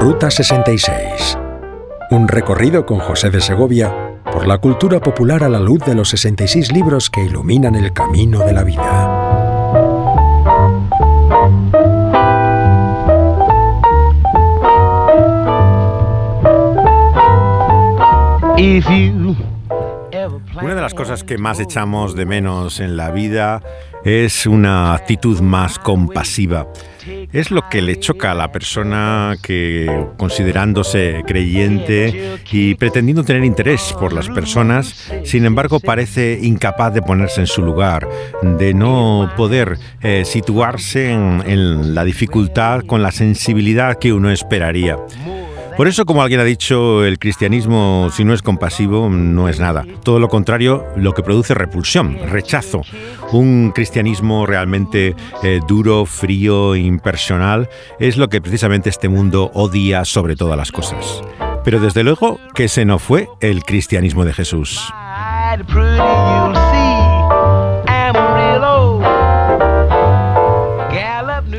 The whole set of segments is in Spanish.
Ruta 66. Un recorrido con José de Segovia por la cultura popular a la luz de los 66 libros que iluminan el camino de la vida. Una de las cosas que más echamos de menos en la vida es una actitud más compasiva. Es lo que le choca a la persona que, considerándose creyente y pretendiendo tener interés por las personas, sin embargo parece incapaz de ponerse en su lugar, de no poder eh, situarse en la dificultad con la sensibilidad que uno esperaría. Por eso, como alguien ha dicho, el cristianismo, si no es compasivo, no es nada. Todo lo contrario, lo que produce repulsión, rechazo. Un cristianismo realmente eh, duro, frío, impersonal, es lo que precisamente este mundo odia sobre todas las cosas. Pero desde luego que ese no fue el cristianismo de Jesús.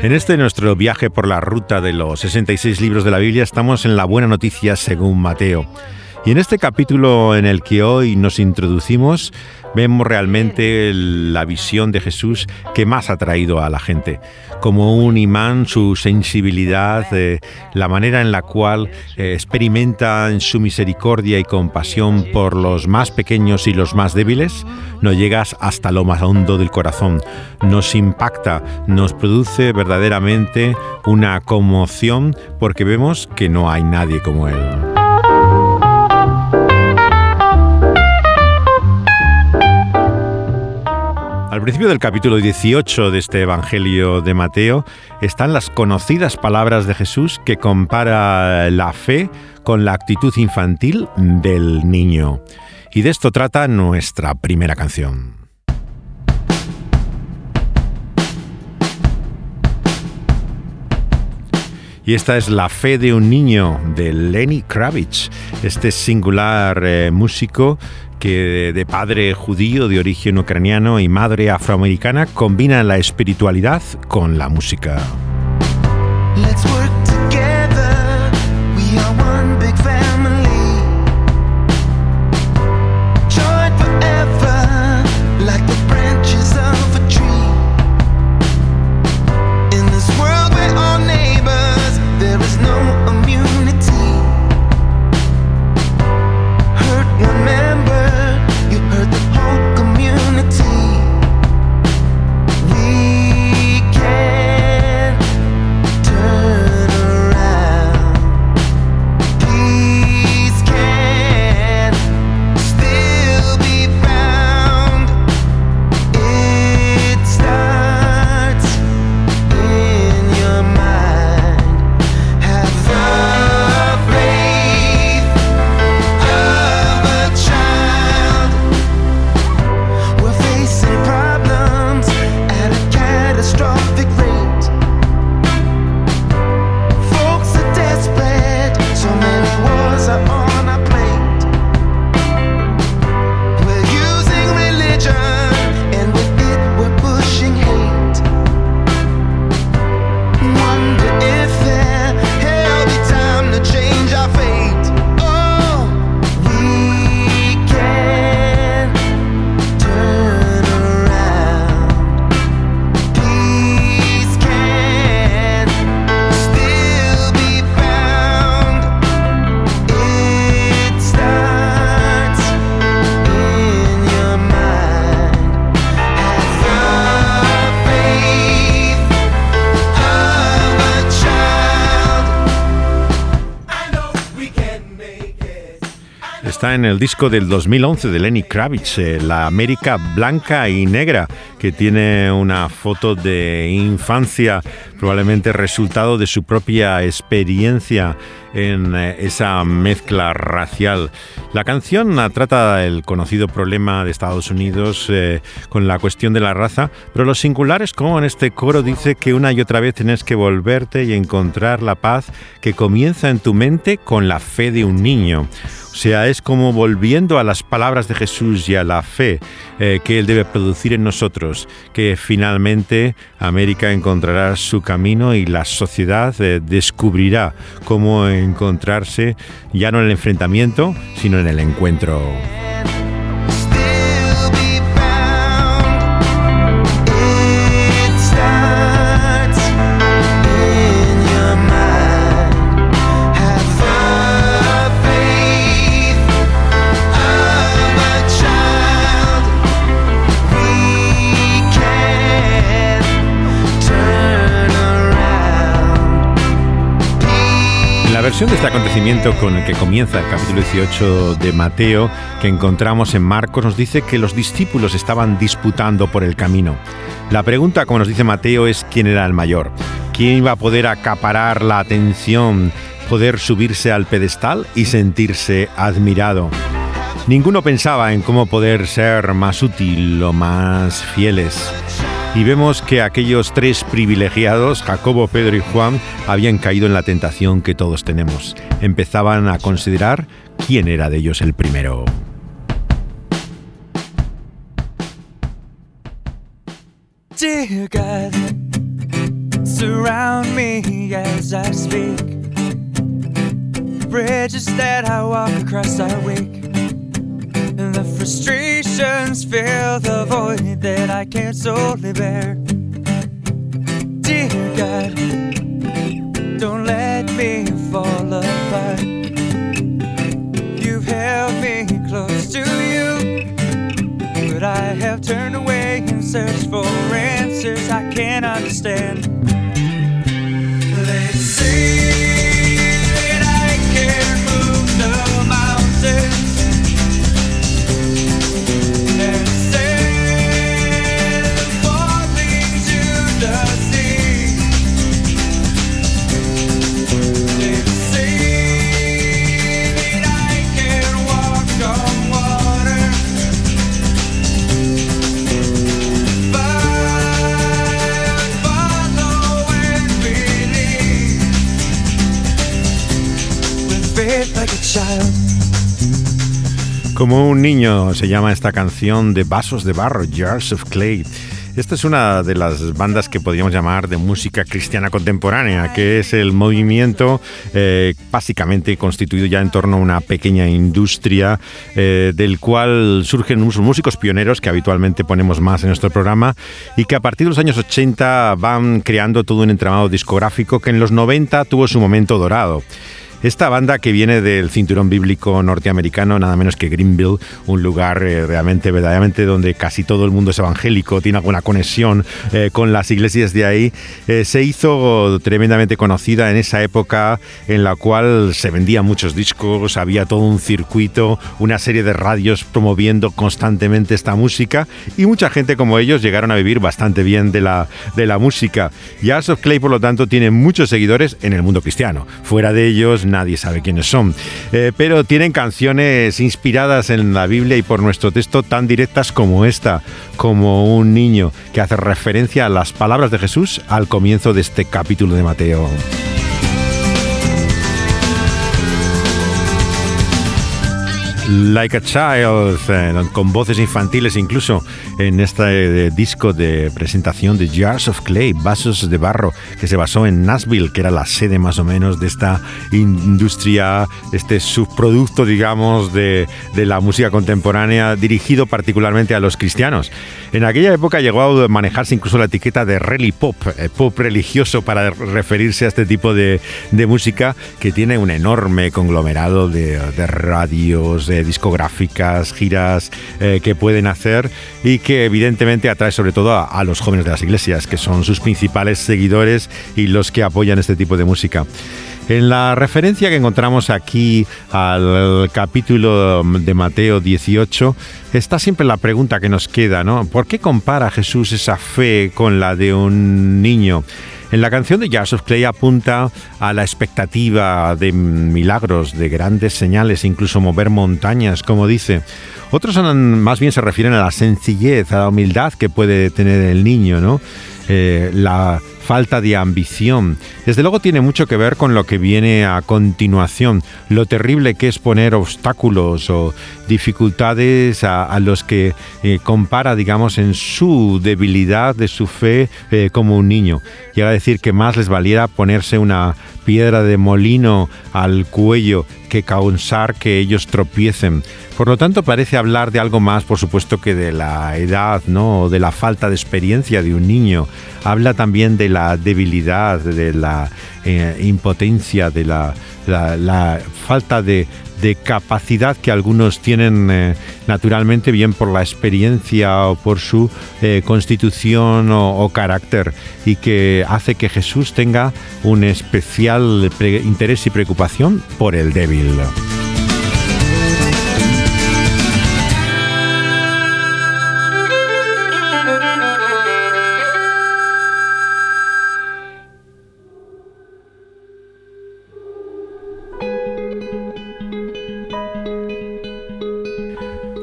En este nuestro viaje por la ruta de los 66 libros de la Biblia estamos en la buena noticia según Mateo. Y en este capítulo en el que hoy nos introducimos, vemos realmente la visión de Jesús que más ha traído a la gente. Como un imán, su sensibilidad, eh, la manera en la cual eh, experimenta en su misericordia y compasión por los más pequeños y los más débiles, nos llegas hasta lo más hondo del corazón. Nos impacta, nos produce verdaderamente una conmoción porque vemos que no hay nadie como Él. Al principio del capítulo 18 de este Evangelio de Mateo están las conocidas palabras de Jesús que compara la fe con la actitud infantil del niño. Y de esto trata nuestra primera canción. Y esta es La fe de un niño de Lenny Kravitz, este singular eh, músico que de padre judío de origen ucraniano y madre afroamericana combina la espiritualidad con la música. En el disco del 2011 de Lenny Kravitz, eh, La América Blanca y Negra, que tiene una foto de infancia, probablemente resultado de su propia experiencia en eh, esa mezcla racial. La canción trata el conocido problema de Estados Unidos eh, con la cuestión de la raza, pero lo singular es como en este coro dice que una y otra vez tienes que volverte y encontrar la paz que comienza en tu mente con la fe de un niño O sea, es como volviendo a las palabras de Jesús y a la fe eh, que Él debe producir en nosotros, que finalmente América encontrará su camino y la sociedad eh, descubrirá cómo encontrarse ya no en el enfrentamiento, sino en el encuentro. Versión de este acontecimiento con el que comienza el capítulo 18 de Mateo, que encontramos en Marcos, nos dice que los discípulos estaban disputando por el camino. La pregunta, como nos dice Mateo, es quién era el mayor, quién iba a poder acaparar la atención, poder subirse al pedestal y sentirse admirado. Ninguno pensaba en cómo poder ser más útil o más fieles y vemos que aquellos tres privilegiados, Jacobo, Pedro y Juan, habían caído en la tentación que todos tenemos. Empezaban a considerar quién era de ellos el primero. Dear God, surround me as I speak. Bridges that I walk across are weak. And the frustrations fill the void that I can't solely bear. Dear God, don't let me fall apart. You've held me close to you, but I have turned away and searched for answers I can't understand. Como un niño se llama esta canción de Vasos de Barro, Jars of Clay. Esta es una de las bandas que podríamos llamar de música cristiana contemporánea, que es el movimiento eh, básicamente constituido ya en torno a una pequeña industria eh, del cual surgen músicos pioneros que habitualmente ponemos más en nuestro programa y que a partir de los años 80 van creando todo un entramado discográfico que en los 90 tuvo su momento dorado. Esta banda que viene del cinturón bíblico norteamericano, nada menos que Greenville, un lugar eh, realmente, verdaderamente donde casi todo el mundo es evangélico, tiene alguna conexión eh, con las iglesias de ahí, eh, se hizo tremendamente conocida en esa época en la cual se vendían muchos discos, había todo un circuito, una serie de radios promoviendo constantemente esta música y mucha gente como ellos llegaron a vivir bastante bien de la, de la música. Jazz of Clay, por lo tanto, tiene muchos seguidores en el mundo cristiano. Fuera de ellos, nadie sabe quiénes son. Eh, pero tienen canciones inspiradas en la Biblia y por nuestro texto tan directas como esta, como un niño que hace referencia a las palabras de Jesús al comienzo de este capítulo de Mateo. Like a Child, eh, con voces infantiles incluso en este eh, disco de presentación de Jars of Clay, Vasos de Barro, que se basó en Nashville, que era la sede más o menos de esta industria, este subproducto, digamos, de, de la música contemporánea, dirigido particularmente a los cristianos. En aquella época llegó a manejarse incluso la etiqueta de rally pop, eh, pop religioso para referirse a este tipo de, de música que tiene un enorme conglomerado de, de radios, discográficas, giras eh, que pueden hacer y que evidentemente atrae sobre todo a, los jóvenes de las iglesias, que son sus principales seguidores y los que apoyan este tipo de música. En la referencia que encontramos aquí al capítulo de Mateo 18 está siempre la pregunta que nos queda, ¿no? ¿Por qué compara Jesús esa fe con la de un niño? En la canción de Jazz of Clay apunta a la expectativa de milagros, de grandes señales, incluso mover montañas, como dice. Otros más bien se refieren a la sencillez, a la humildad que puede tener el niño, ¿no? Eh, la falta de ambición. Desde luego tiene mucho que ver con lo que viene a continuación, lo terrible que es poner obstáculos o dificultades a, los que eh, compara, digamos, en su debilidad de su fe eh, como un niño. Llega a decir que más les valiera ponerse una piedra de molino al cuello que causar que ellos tropiecen. Por lo tanto, parece hablar de algo más, por supuesto, que de la edad, ¿no? O de la falta de experiencia de un niño. Habla también de la debilidad, de la eh, impotencia, de la, falta de, capacidad que algunos tienen eh, naturalmente, bien por la experiencia o por su eh, constitución o, carácter, y que hace que Jesús tenga un especial interés y preocupación por el débil.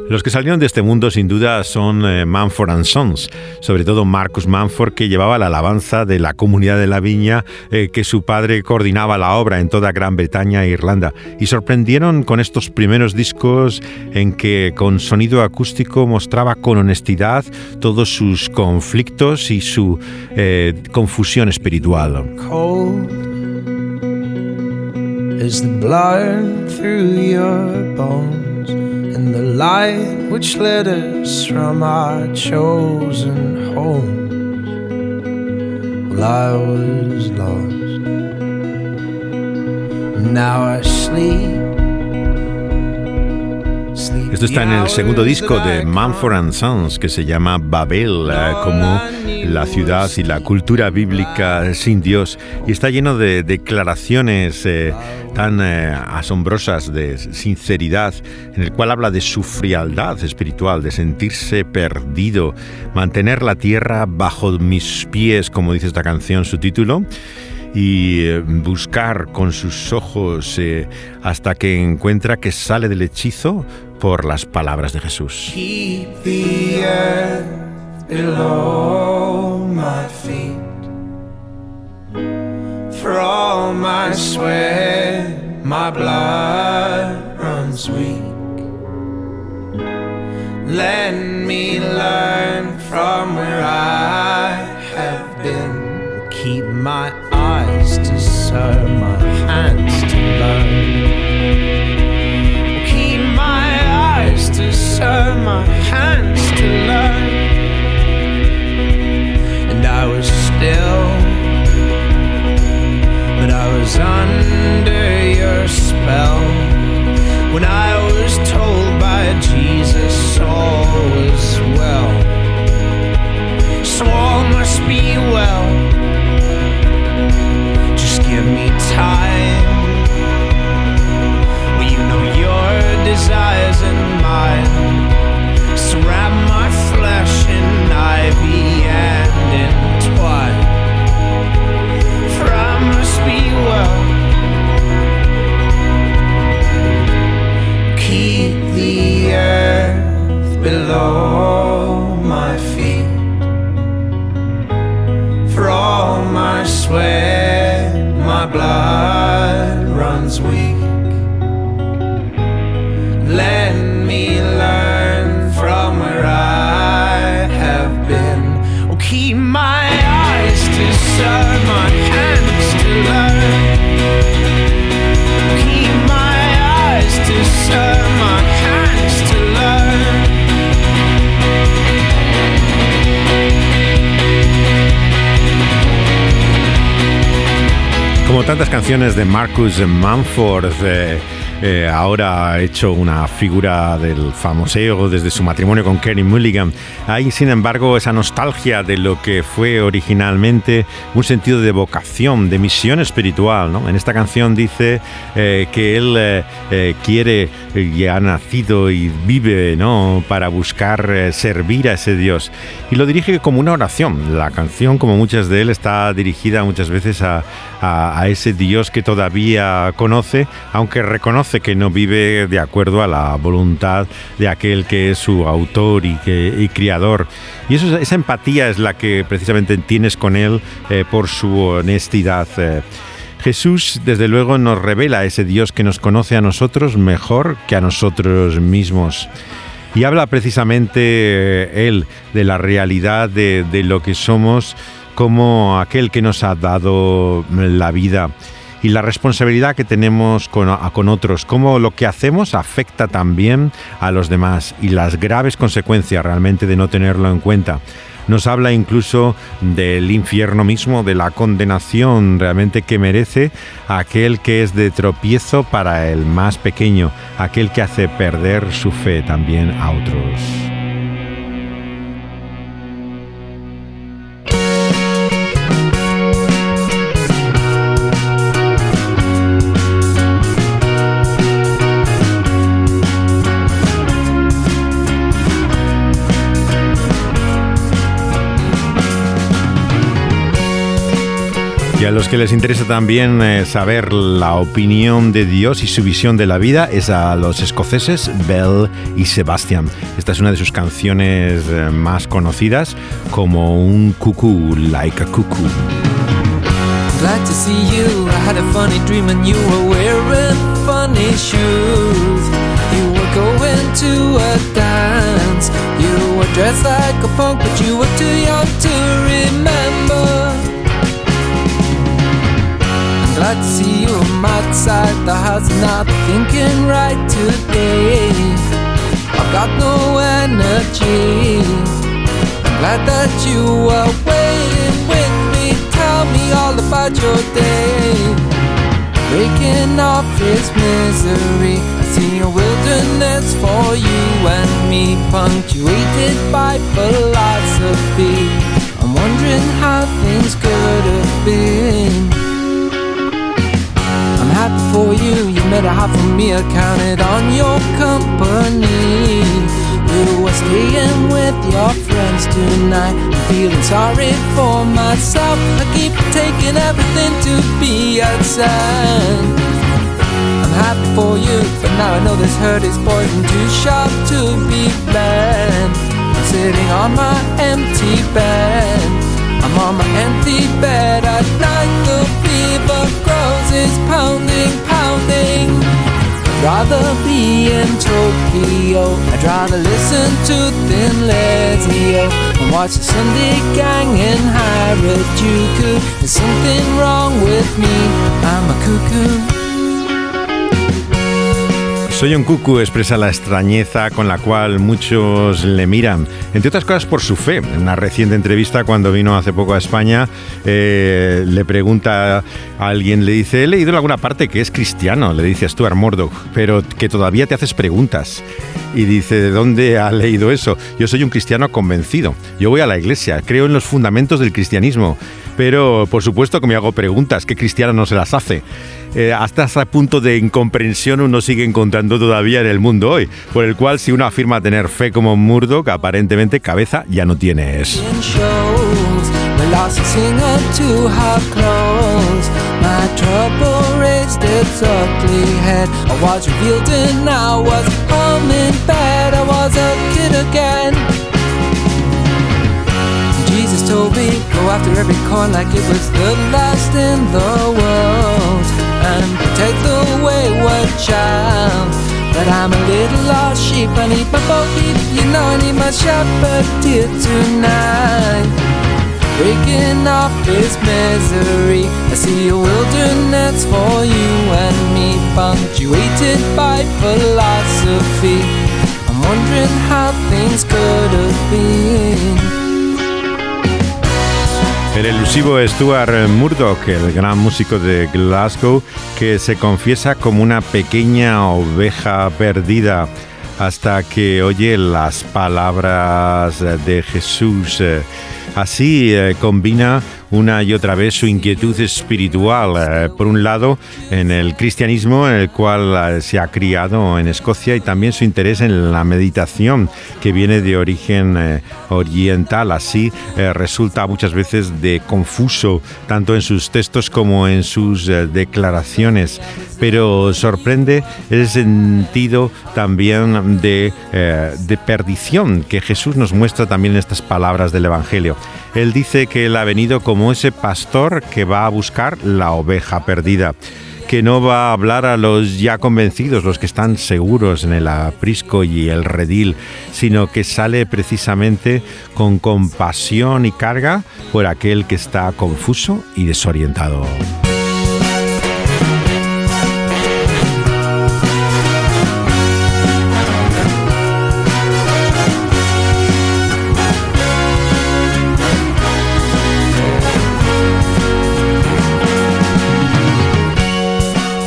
Los que salieron de este mundo sin duda son eh, Manford and Sons, sobre todo Marcus Manford que llevaba la alabanza de la comunidad de la viña eh, que su padre coordinaba la obra en toda Gran Bretaña e Irlanda y sorprendieron con estos primeros discos en que con sonido acústico mostraba con honestidad todos sus conflictos y su eh, confusión espiritual. the light which led us from our chosen home. Well, I was lost. Now I sleep. Esto está en el segundo disco de Manford and Sons que se llama Babel, eh, como la ciudad y la cultura bíblica sin Dios. Y está lleno de declaraciones eh, tan eh, asombrosas de sinceridad, en el cual habla de su frialdad espiritual, de sentirse perdido, mantener la tierra bajo mis pies, como dice esta canción, su título y eh, buscar con sus ojos eh, hasta que encuentra que sale del hechizo por las palabras de Jesús. For all my sweat, my blood runs weak. Let me learn from where I have been. Keep my eyes to serve, my hands to learn. Keep my eyes to serve, my hands to learn. And I was still was under your spell when I was told by Jesus all was well. So all must be well. Just give me time. De Marcus Manford, eh, eh, ahora ha hecho una figura del famoseo desde su matrimonio con Kerry Mulligan. Hay, sin embargo, esa nostalgia de lo que fue originalmente un sentido de vocación, de misión espiritual. En esta canción dice eh, que él eh, quiere y ha nacido y vive ¿no? para buscar servir a ese Dios. Y lo dirige como una oración. La canción, como muchas de él, está dirigida muchas veces a, a ese Dios que todavía conoce, aunque reconoce que no vive de acuerdo a la voluntad de aquel que es su autor y, que, criador. Y esa empatía es la que precisamente tienes con él eh, por su honestidad. Eh. Jesús, desde luego, nos revela ese Dios que nos conoce a nosotros mejor que a nosotros mismos. Y habla precisamente eh, él de la realidad de lo que somos como aquel que nos ha dado la vida y la responsabilidad que tenemos con, con, otros, cómo lo que hacemos afecta también a los demás y las graves consecuencias realmente de no tenerlo en cuenta. Nos habla incluso del infierno mismo, de la condenación realmente que merece aquel que es de tropiezo para el más pequeño, aquel que hace perder su fe también a otros. Y a los que les interesa también eh, saber la opinión de Dios y su visión de la vida es a los escoceses Bell y Sebastian. Esta es una de sus canciones eh, más conocidas como un cuckoo, like a cuckoo. Glad to see you. I had a funny dream and you were wearing funny shoes. You were going to a dance. You were dressed like a punk, but you were too young to To see you. I'm outside the house, not thinking right today. I've got no energy. I'm glad that you are waiting with me. Tell me all about your day. Breaking off this misery. I see a wilderness for you and me, punctuated by philosophy. I'm wondering how things could have been a half for me, I counted on your company. You were staying with your friends tonight. I'm feeling sorry for myself. I keep taking everything to be outside. I'm happy for you, but now I know this hurt is poison too sharp to be bled. I'm sitting on my empty bed. I'm on my empty bed at night. The fever grows, it's pounding, pounding. I'd rather be in Tokyo. I'd rather listen to Thin Lizzy and watch the Sunday Gang in Harajuku. There's something wrong with me. I'm a cuckoo. Soy un cucu expresa la extrañeza con la cual muchos le miran, entre otras cosas por su fe. En una reciente entrevista cuando vino hace poco a España, eh, le pregunta a alguien, le dice, he leído en alguna parte que es cristiano, le dice Stuart Murdoch, pero que todavía te haces preguntas. Y dice, ¿de dónde ha leído eso? Yo soy un cristiano convencido. Yo voy a la iglesia, creo en los fundamentos del cristianismo, pero por supuesto que me hago preguntas, ¿qué cristiano no se las hace? Eh, hasta ese punto de incomprensión uno sigue encontrando todavía en el mundo hoy, por el cual si uno afirma tener fe como Murdoch, aparentemente cabeza ya no tienes. Jesus told me, go after every like it was the last in the world and protect the wayward child. But I'm a little lost sheep, I need my bo you know I need my shepherd dear tonight. Breaking off this misery, I see a wilderness for you and me, punctuated by philosophy. I'm wondering how things could have been. El elusivo Stuart Murdoch, el gran músico de Glasgow, que se confiesa como una pequeña oveja perdida hasta que oye las palabras de Jesús. Así eh, combina una y otra vez su inquietud espiritual. Eh, por un lado, en el cristianismo, en el cual eh, se ha criado en Escocia, y también su interés en la meditación, que viene de origen eh, oriental. Así resulta muchas veces de confuso, tanto en sus textos como en sus declaraciones. Pero sorprende el sentido también de, de perdición que Jesús nos muestra también en estas palabras del Evangelio. Él dice que él ha venido como ese pastor que va a buscar la oveja perdida que no va a hablar a los ya convencidos, los que están seguros en el aprisco y el redil, sino que sale precisamente con compasión y carga por aquel que está confuso y desorientado.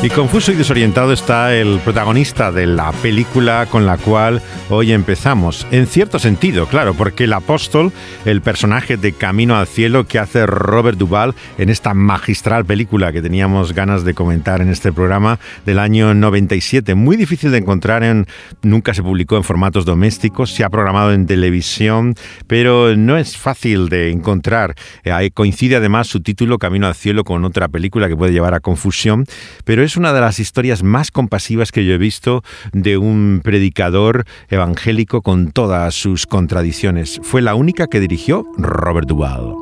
Y confuso y desorientado está el protagonista de la película con la cual hoy empezamos. En cierto sentido, claro, porque el apóstol, el personaje de Camino al Cielo que hace Robert Duvall en esta magistral película que teníamos ganas de comentar en este programa del año 97, muy difícil de encontrar, en, nunca se publicó en formatos domésticos, se ha programado en televisión, pero no es fácil de encontrar. Eh, coincide además su título Camino al Cielo con otra película que puede llevar a confusión, pero es es una de las historias más compasivas que yo he visto de un predicador evangélico con todas sus contradicciones. Fue la única que dirigió Robert Duvall.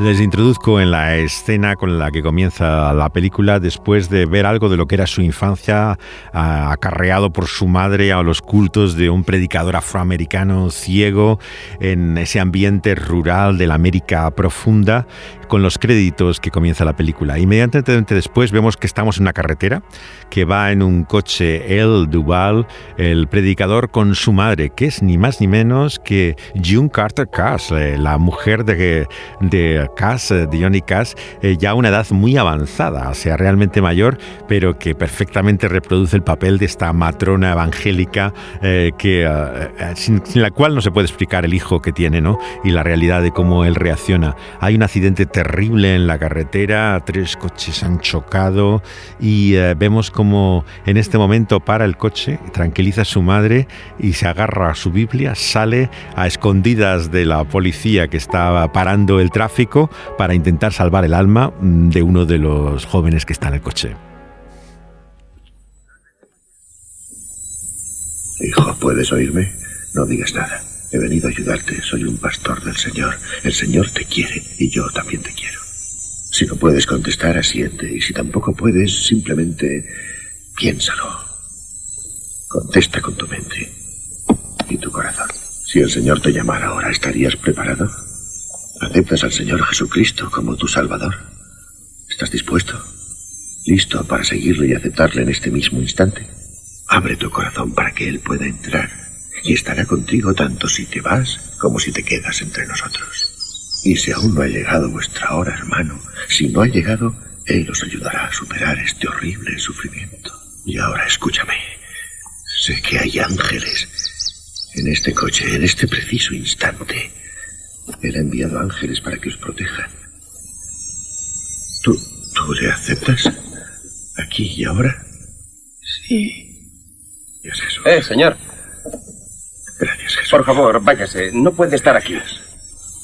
Les introduzco en la escena con la que comienza la película después de ver algo de lo que era su infancia, acarreado por su madre a los cultos de un predicador afroamericano ciego en ese ambiente rural de la América profunda con los créditos que comienza la película. Inmediatamente después vemos que estamos en una carretera, que va en un coche el Duval, el predicador, con su madre, que es ni más ni menos que June Carter Cass, eh, la mujer de, de Cass, de Johnny Cass, eh, ya a una edad muy avanzada, o sea, realmente mayor, pero que perfectamente reproduce el papel de esta matrona evangélica eh, que, sin, sin, la cual no se puede explicar el hijo que tiene ¿no? y la realidad de cómo él reacciona. Hay un accidente terrible en la carretera, tres coches han chocado y eh, vemos como en este momento para el coche, tranquiliza a su madre y se agarra a su Biblia, sale a escondidas de la policía que estaba parando el tráfico para intentar salvar el alma mm, de uno de los jóvenes que está en el coche. Hijo, ¿puedes oírme? No digas nada. He venido a ayudarte. Soy un pastor del Señor. El Señor te quiere y yo también te quiero. Si no puedes contestar, asiente. Y si tampoco puedes, simplemente piénsalo. Contesta con tu mente y tu corazón. Si el Señor te llamara ahora, ¿estarías preparado? ¿Aceptas al Señor Jesucristo como tu Salvador? ¿Estás dispuesto? ¿Listo para seguirle y aceptarle en este mismo instante? Abre tu corazón para que Él pueda entrar y estará contigo tanto si te vas como si te quedas entre nosotros. Y si aún no ha llegado vuestra hora, hermano, si no ha llegado, Él os ayudará a superar este horrible sufrimiento. Y ahora escúchame. Sé que hay ángeles en este coche, en este preciso instante. Él ha enviado ángeles para que os protejan. ¿Tú, tú le aceptas? ¿Aquí y ahora? Sí. ¿Y es eso? Eh, señor. Gracias, Jesús. Por favor, váyase. No puede estar aquí.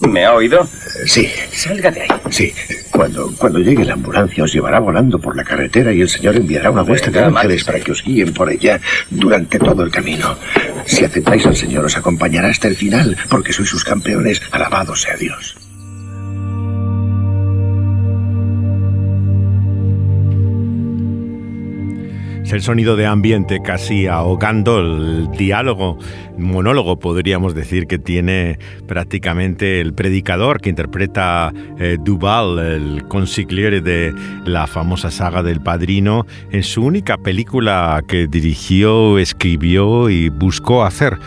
¿Me ha oído? Eh, sí, Salga de ahí. sí. Cuando, cuando llegue la ambulancia os llevará volando por la carretera y el Señor enviará una hueste de ángeles para que os guíen por ella durante todo el camino. Si aceptáis al Señor os acompañará hasta el final, porque sois sus campeones. Alabado sea Dios. Es el sonido de ambiente casi ahogando el diálogo, monólogo podríamos decir que tiene prácticamente el predicador que interpreta eh, Duval, el consigliere de la famosa saga del Padrino, en su única película que dirigió, escribió y buscó hacer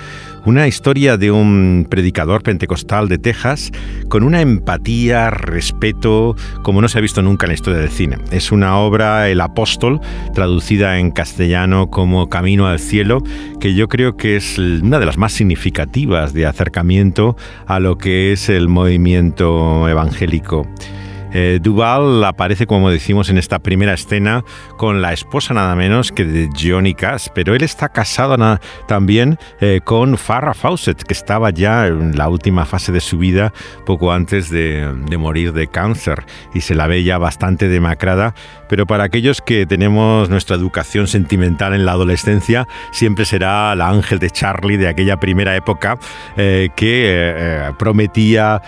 una historia de un predicador pentecostal de Texas con una empatía, respeto, como no se ha visto nunca en la historia del cine. Es una obra, El Apóstol, traducida en castellano como Camino al Cielo, que yo creo que es una de las más significativas de acercamiento a lo que es el movimiento evangélico. Eh, Duval aparece, como decimos en esta primera escena, con la esposa nada menos que de Johnny Cash, pero él está casado también eh, con Farrah Fawcett, que estaba ya en la última fase de su vida, poco antes de, de morir de cáncer, y se la ve ya bastante demacrada, pero para aquellos que tenemos nuestra educación sentimental en la adolescencia, siempre será la ángel de Charlie de aquella primera época eh, que prometía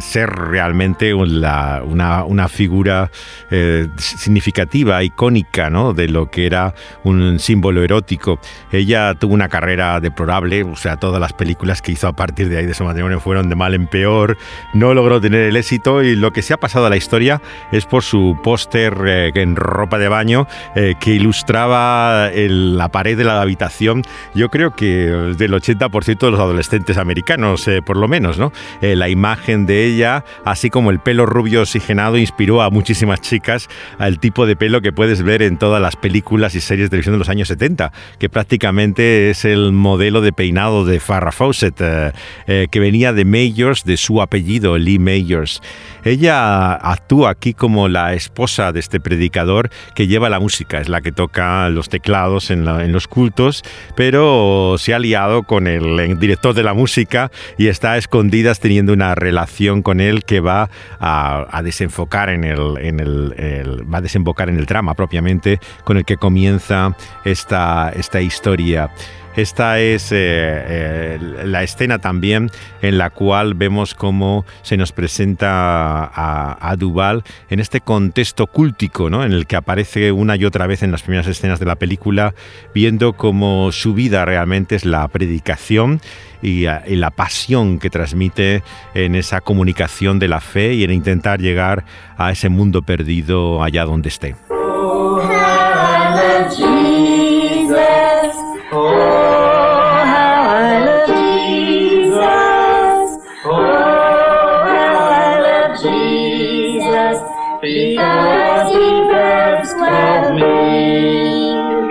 ser realmente una, figura eh, significativa, icónica, ¿no? De lo que era un símbolo erótico. Ella tuvo una carrera deplorable, o sea, todas las películas que hizo a partir de ahí de su matrimonio fueron de mal en peor, no logró tener el éxito y lo que se ha pasado a la historia es por su póster eh, en ropa de baño eh, que ilustraba la pared de la habitación, yo creo que del 80% de los adolescentes americanos, por lo menos, ¿no? la imagen de ella, así como el pelo rubio oxigenado inspiró a muchísimas chicas al tipo de pelo que puedes ver en todas las películas y series de televisión de los años 70, que prácticamente es el modelo de peinado de Farrah Fawcett, eh, eh, que venía de Mayors, de su apellido, Lee Mayors. Ella actúa aquí como la esposa de este predicador que lleva la música, es la que toca los teclados en, los cultos, pero se ha liado con el, director de la música y está a escondidas teniendo una relación con él que va a, desenfocar en el, el, va a desembocar en el drama propiamente con el que comienza esta, esta historia. Esta es eh, eh, la escena también en la cual vemos cómo se nos presenta a, Duval en este contexto cúltico, ¿no? en el que aparece una y otra vez en las primeras escenas de la película, viendo cómo su vida realmente es la predicación y, y, la pasión que transmite en esa comunicación de la fe y en intentar llegar a ese mundo perdido allá donde esté.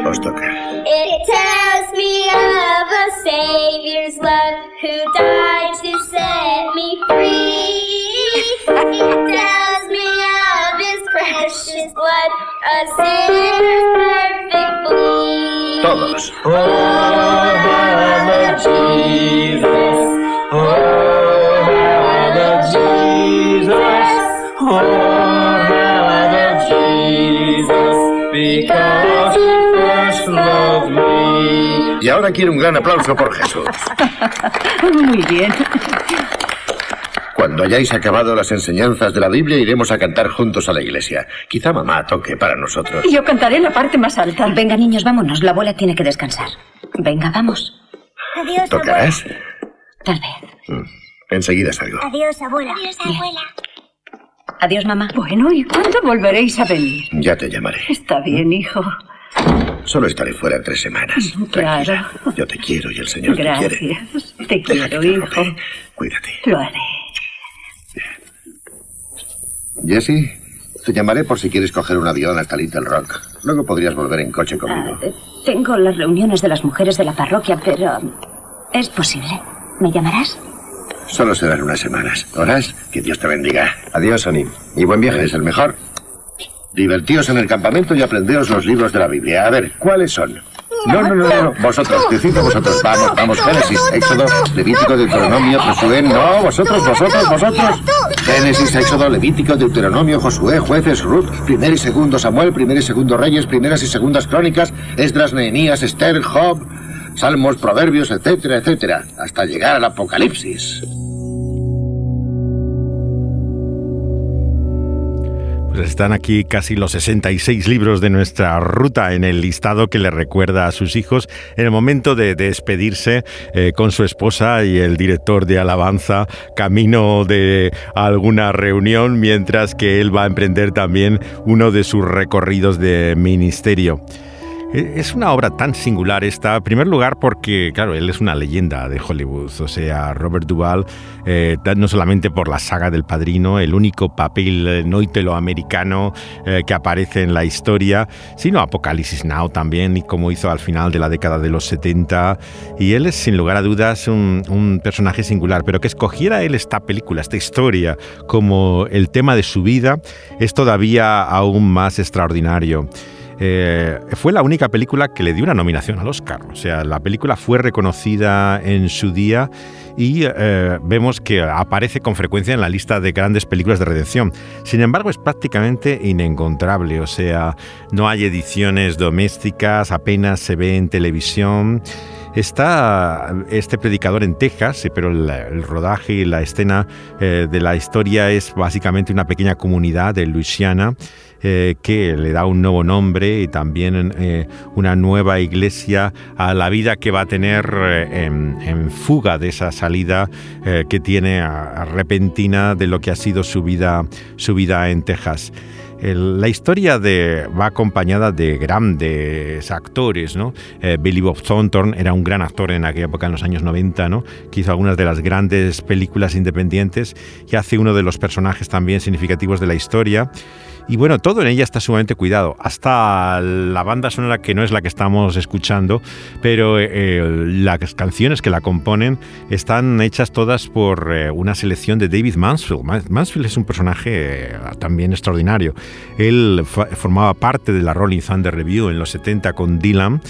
Os toca. It tells me of a Savior's love who died to set me free. It tells me of His precious blood, a sinner's perfect bleed. Todos. Oh, how I love Jesus. Oh, how I love Jesus. Oh. Y ahora quiero un gran aplauso por Jesús. Muy bien. Cuando hayáis acabado las enseñanzas de la Biblia, iremos a cantar juntos a la iglesia. Quizá mamá toque para nosotros. Yo cantaré la parte más alta. Venga, niños, vámonos. La abuela tiene que descansar. Venga, vamos. Adiós, ¿Tocarás? Tal vez. Mm, Enseguida salgo. Adiós, abuela. Adiós, abuela. Adiós, mamá. Bueno, ¿y cuándo volveréis a venir? Ya te llamaré. Está bien, hijo. Solo estaré fuera tres semanas. Claro. Yo te quiero y el Señor Gracias. te quiere. Te Deja que quiero, te hijo. Cuídate. Lo haré. Jessie, te llamaré por si quieres coger un avión hasta Little Rock. Luego podrías volver en coche conmigo. Ah, tengo las reuniones de las mujeres de la parroquia, pero es posible. ¿Me llamarás? Solo serán unas semanas. Horas, que Dios te bendiga. Adiós, Ani. Y buen viaje. Eres el mejor. Divertíos en el campamento y aprendeos los libros de la Biblia. A ver, ¿cuáles son? No, no, no, no. Vosotros, decidme vosotros. Vamos, vamos. Génesis, Éxodo, Levítico, Deuteronomio, Josué. No, vosotros, vosotros, vosotros. Génesis, Éxodo, Levítico, Deuteronomio, Josué, Jueces, Ruth, Primer y Segundo Samuel, Primer y Segundo Reyes, Primeras y Segundas Crónicas, Esdras, Nehemías, Esther, Job, Salmos, Proverbios, etcétera, etcétera, hasta llegar al Apocalipsis. Están aquí casi los 66 libros de nuestra ruta en el listado que le recuerda a sus hijos en el momento de despedirse eh, con su esposa y el director de alabanza camino de alguna reunión mientras que él va a emprender también uno de sus recorridos de ministerio. E, es una obra tan singular esta, en primer lugar porque, claro, él es una leyenda de Hollywood, o sea, Robert Duvall, eh, no solamente por la saga del Padrino, el único papel eh, no italoamericano eh, que aparece en la historia, sino Apocalipsis Now también, y como hizo al final de la década de los 70, y él es sin lugar a dudas un, un personaje singular, pero que escogiera él esta película, esta historia, como el tema de su vida, es todavía aún más extraordinario. Eh, fue la única película que le dio una nominación al Oscar. O sea, la película fue reconocida en su día y eh, vemos que aparece con frecuencia en la lista de grandes películas de redención. Sin embargo, es prácticamente inencontrable. O sea, no hay ediciones domésticas, apenas se ve en televisión. Está este predicador en Texas, pero el, rodaje y la escena eh, de la historia es básicamente una pequeña comunidad de Luisiana eh, que le da un nuevo nombre y también eh, una nueva iglesia a la vida que va a tener eh, en, fuga de esa salida que tiene repentina de lo que ha sido su vida, su vida en Texas. La historia va acompañada de grandes actores, ¿no? Billy Bob Thornton era un gran actor en aquella época, en los años 90, ¿no? Que hizo algunas de las grandes películas independientes y hace uno de los personajes también significativos de la historia. Y bueno, todo en ella está sumamente cuidado, hasta la banda sonora que no es la que estamos escuchando, pero eh, eh, las canciones que la componen están hechas todas por eh, una selección de David Mansfield. Mansfield es un personaje también extraordinario. Él formaba parte de la Rolling Thunder Review en los 70 con Dylan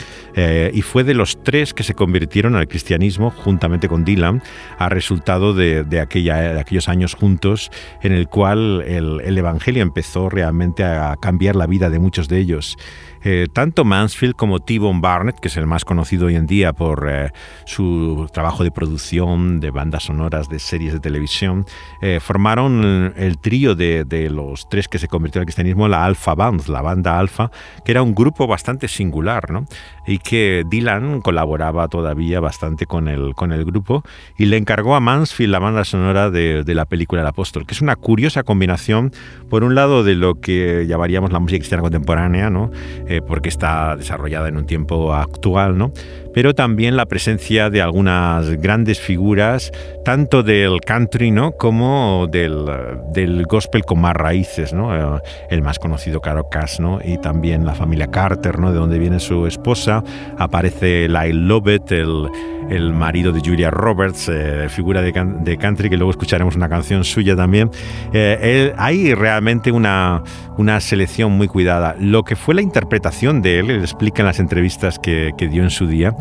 y fue de los tres que se convirtieron al cristianismo juntamente con Dylan a resultado de, aquella, de aquellos años juntos en el cual el, el Evangelio empezó realmente a cambiar la vida de muchos de ellos. Eh, tanto Mansfield como T-Bone Barnett, que es el más conocido hoy en día por eh, su trabajo de producción de bandas sonoras de series de televisión, eh, formaron el trío de, los tres que se convirtió al cristianismo, la Alpha Band, la banda Alpha, que era un grupo bastante singular, ¿no? y que Dylan colaboraba todavía bastante con el, con el grupo y le encargó a Mansfield la banda sonora de, de la película El Apóstol, que es una curiosa combinación, por un lado, de lo que llamaríamos la música cristiana contemporánea, ¿no? Eh, porque está desarrollada en un tiempo actual, ¿no? Pero también la presencia de algunas grandes figuras, tanto del country ¿no? como del, del gospel con más raíces, ¿no? Eh, el más conocido Caro Cass, ¿no? y también la familia Carter, ¿no? de donde viene su esposa, aparece Lyle Lovett, el, el marido de Julia Roberts, eh, figura de, de, country, que luego escucharemos una canción suya también. Eh, hay realmente una, una selección muy cuidada. Lo que fue la interpretación de él, él explica en las entrevistas que, que dio en su día,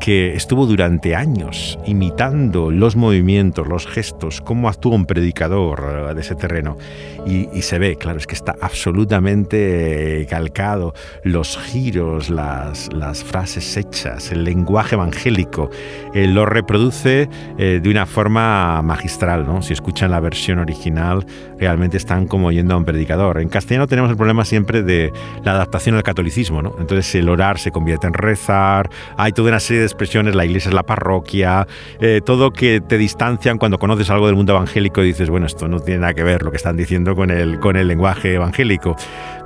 que estuvo durante años imitando los movimientos, los gestos, cómo actúa un predicador eh, de ese terreno. Y, se ve, claro, es que está absolutamente eh, calcado los giros, las, frases hechas, el lenguaje evangélico, eh, lo reproduce de una forma magistral. ¿no? Si escuchan la versión original, realmente están como yendo a un predicador. En castellano tenemos el problema siempre de la adaptación al catolicismo. ¿no? Entonces el orar se convierte en rezar, hay todo una serie de expresiones, la iglesia es la parroquia, eh, todo que te distancian cuando conoces algo del mundo evangélico y dices, bueno, esto no tiene nada que ver lo que están diciendo con el, con el lenguaje evangélico.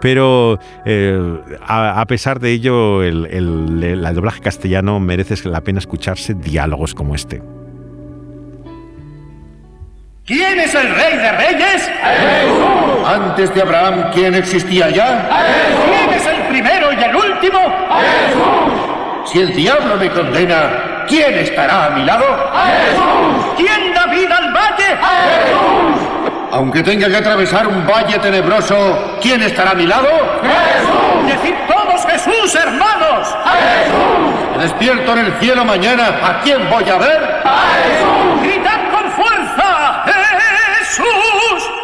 Pero eh, a, pesar de ello, el, el, doblaje castellano merece la pena escucharse diálogos como este. ¿Quién es el rey de reyes? Antes de Abraham, ¿quién existía ya? ¿Quién es el primero y el último? ¡Jesús! Si el diablo me condena, ¿quién estará a mi lado? ¡Jesús! ¿Quién da vida al valle? ¡Jesús! Aunque tenga que atravesar un valle tenebroso, ¿quién estará a mi lado? ¡Jesús! Decid todos Jesús, hermanos. ¡Jesús! Despierto en el cielo mañana, ¿a quién voy a ver? ¡Jesús! ¡Gritad con fuerza! ¡Jesús!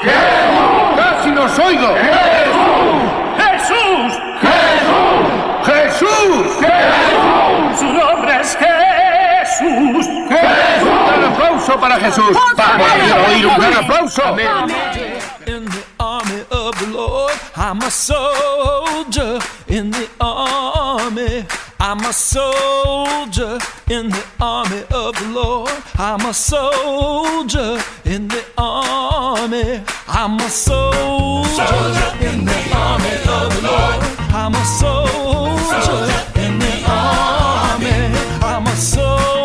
¡Jesús! ¡Casi nos oigo! ¡Jesús! aplauso para Jesús. Vamos a oír un gran aplauso. In the army of the Lord, I'm a soldier in the army. I'm a soldier in the army of the Lord. I'm a soldier in the army. I'm a soldier, soldier in the army of the Lord. I'm a soldier, soldier in the army. I'm a soldier.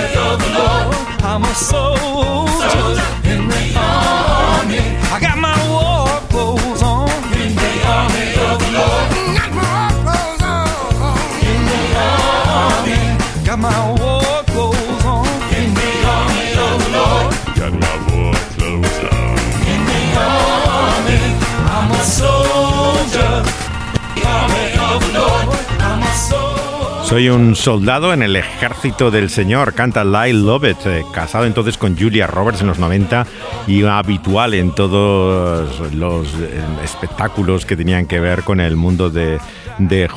soldier of the Lord. I'm a soldier, in the army. I got my war clothes on in the army of the Lord. Got my war clothes on in the army. Got my war clothes on in the army of the Lord. Got my war clothes on in the army. I'm a soldier, the army of the Lord. I'm a soldier. Soy un soldado en el ejército del Señor, canta Lyle Lovett, eh, casado entonces con Julia Roberts en los 90 y habitual en todos los eh, espectáculos que tenían que ver con el mundo de,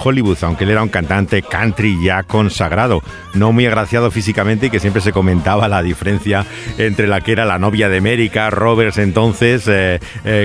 Hollywood, aunque él era un cantante country ya consagrado, no muy agraciado físicamente y que siempre se comentaba la diferencia entre la que era la novia de América, Roberts entonces, eh,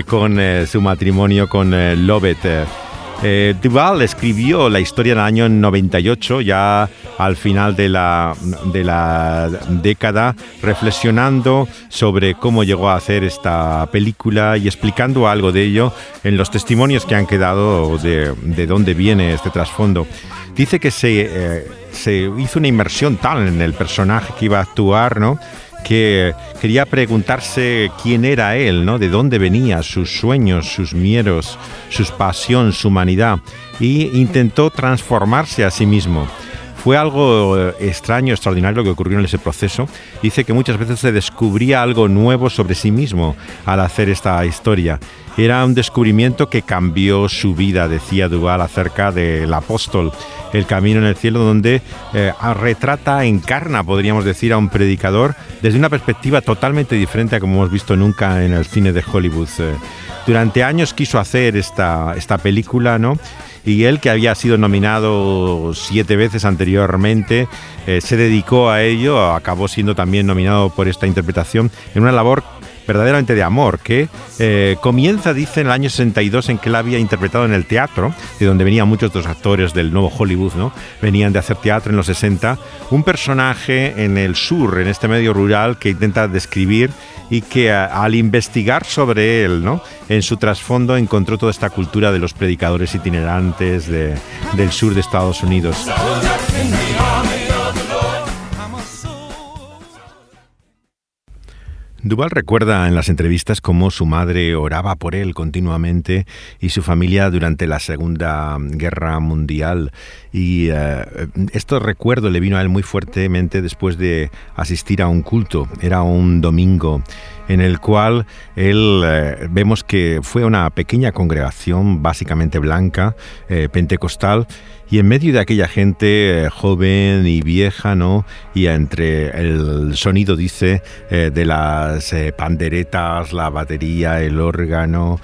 con su matrimonio con Lovett. Eh, Duval escribió la historia en el año 98, ya al final de la, de la década, reflexionando sobre cómo llegó a hacer esta película y explicando algo de ello en los testimonios que han quedado de, de dónde viene este trasfondo. Dice que se, eh, se hizo una inmersión tal en el personaje que iba a actuar, ¿no? Que quería preguntarse quién era él, ¿no? De dónde venía, sus sueños, sus miedos, sus pasión, su humanidad, y intentó transformarse a sí mismo. Fue algo eh, extraño, extraordinario lo que ocurrió en ese proceso. Dice que muchas veces se descubría algo nuevo sobre sí mismo al hacer esta historia. Era un descubrimiento que cambió su vida, decía Duval acerca del apóstol, el camino en el cielo, donde eh, retrata, encarna, podríamos decir, a un predicador desde una perspectiva totalmente diferente a como hemos visto nunca en el cine de Hollywood. Eh, durante años quiso hacer esta, esta película, ¿no? Y él, que había sido nominado siete veces anteriormente, eh, se dedicó a ello, acabó siendo también nominado por esta interpretación en una labor verdaderamente de amor, que eh, comienza, dice, en el año 62 en que él había interpretado en el teatro, de donde venían muchos de los actores del nuevo Hollywood, ¿no? Venían de hacer teatro en los 60, un personaje en el sur, en este medio rural, que intenta describir y que al investigar sobre él, ¿no? en su trasfondo encontró toda esta cultura de los predicadores itinerantes del sur de Estados Unidos. Duval recuerda en las entrevistas cómo su madre oraba por él continuamente y su familia durante la Segunda Guerra Mundial. Y eh, esto recuerdo le vino a él muy fuertemente después de asistir a un culto. Era un domingo en el cual él eh, vemos que fue una pequeña congregación básicamente blanca, eh, pentecostal, y en medio de aquella gente eh, joven y vieja, ¿no? Y entre el sonido, dice, de las panderetas, la batería, el órgano,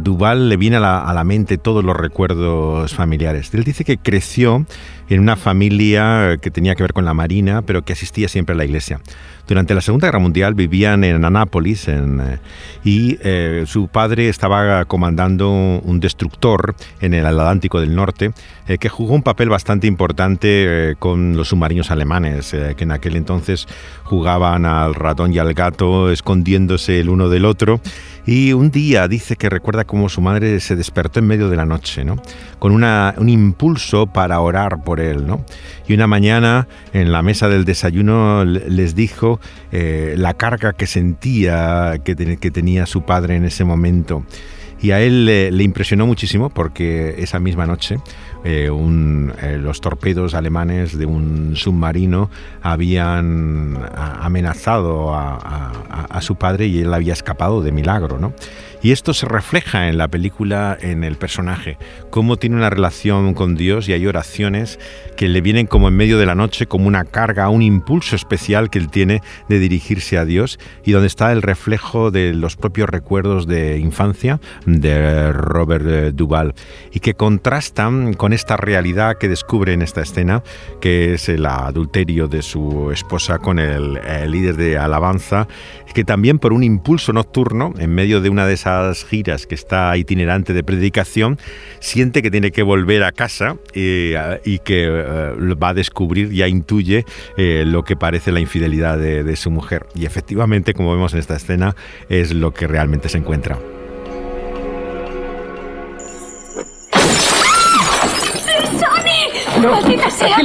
Duval le viene a la, mente todos los recuerdos familiares. Él dice que creció en una familia que tenía que ver con la marina, pero que asistía siempre a la iglesia. Durante la Segunda Guerra Mundial vivían en Anápolis en, eh, y eh, su padre estaba comandando un destructor en el Atlántico del Norte eh, que jugó un papel bastante importante con los submarinos alemanes, que en aquel entonces jugaban al ratón y al gato escondiéndose el uno del otro. Y un día dice que recuerda cómo su madre se despertó en medio de la noche, ¿no? con una, un impulso para orar por él. ¿no? Y una mañana en la mesa del desayuno les dijo eh, la carga que sentía que, que tenía su padre en ese momento. Y a él le, impresionó muchísimo porque esa misma noche eh, eh, los torpedos alemanes de un submarino habían amenazado a, a, su padre y él había escapado de milagro. ¿no? Y esto se refleja en la película, en el personaje, cómo tiene una relación con Dios y hay oraciones que le vienen como en medio de la noche, como una carga, un impulso especial que él tiene de dirigirse a Dios. Y donde está el reflejo de los propios recuerdos de infancia de Robert eh, Duval y que contrastan con esta realidad que descubre en esta escena, que es el adulterio de su esposa con el, el líder de alabanza, que también por un impulso nocturno, en medio de una de esas giras que está itinerante de predicación, siente que tiene que volver a casa y, que eh, va a descubrir, ya intuye eh, lo que parece la infidelidad de, su mujer. Y efectivamente, como vemos en esta escena, es lo que realmente se encuentra. ¡No! ¡Maldita sea!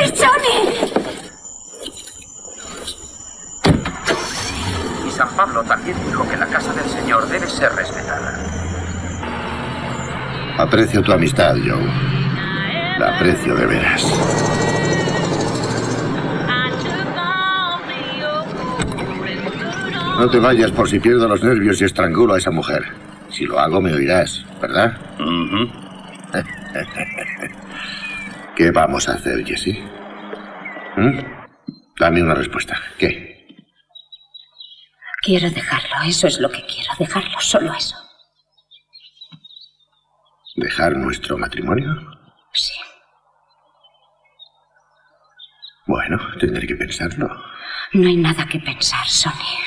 ¡Es Johnny! San Pablo también dijo que la casa del Señor debe ser respetada. Aprecio tu amistad, Joe. La aprecio de veras. No te vayas por si pierdo los nervios y estrangulo a esa mujer. Si lo hago me oirás, ¿verdad? ¿Qué vamos a hacer, Jesse? ¿Mm? Dame una respuesta. ¿Qué? Quiero dejarlo, eso es lo que quiero, dejarlo, solo eso. ¿Dejar nuestro matrimonio? Sí. Bueno, tendré que pensarlo. No hay nada que pensar, Sony.